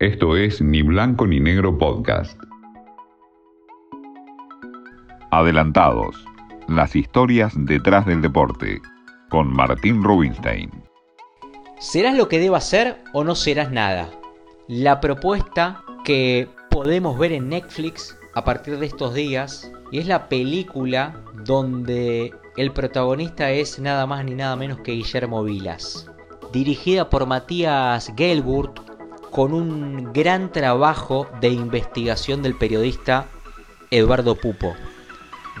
Esto es Ni Blanco ni Negro Podcast. Adelantados. Las historias detrás del deporte. Con Martín Rubinstein. ¿Serás lo que deba ser o no serás nada? La propuesta que podemos ver en Netflix a partir de estos días y es la película donde el protagonista es nada más ni nada menos que Guillermo Vilas. Dirigida por Matías Gelburt con un gran trabajo de investigación del periodista Eduardo Pupo,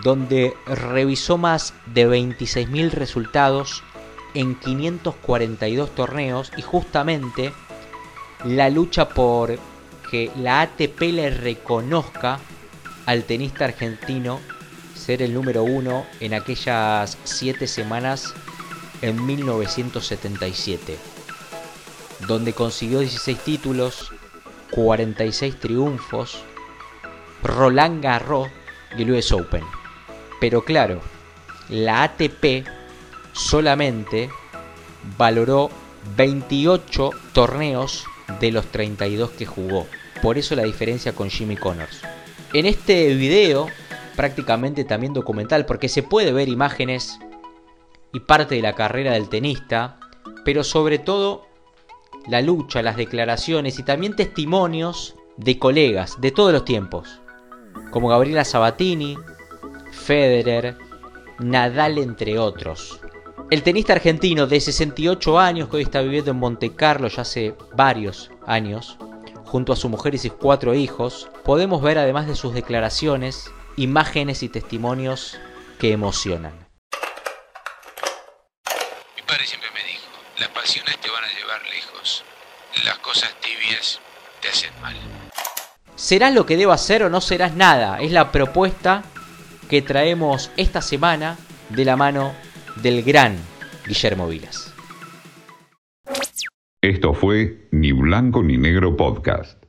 donde revisó más de 26.000 resultados en 542 torneos y justamente la lucha por que la ATP le reconozca al tenista argentino ser el número uno en aquellas siete semanas en 1977 donde consiguió 16 títulos, 46 triunfos, Roland Garros y el US Open. Pero claro, la ATP solamente valoró 28 torneos de los 32 que jugó. Por eso la diferencia con Jimmy Connors. En este video, prácticamente también documental, porque se puede ver imágenes y parte de la carrera del tenista, pero sobre todo la lucha, las declaraciones y también testimonios de colegas de todos los tiempos, como Gabriela Sabatini, Federer, Nadal entre otros. El tenista argentino de 68 años que hoy está viviendo en Monte Carlo ya hace varios años, junto a su mujer y sus cuatro hijos, podemos ver además de sus declaraciones, imágenes y testimonios que emocionan. Mi padre siempre me dijo, las pasiones te van a llevar lejos. Las cosas tibias te hacen mal. ¿Serás lo que debo hacer o no serás nada? Es la propuesta que traemos esta semana de la mano del gran Guillermo Vilas. Esto fue Ni Blanco ni Negro Podcast.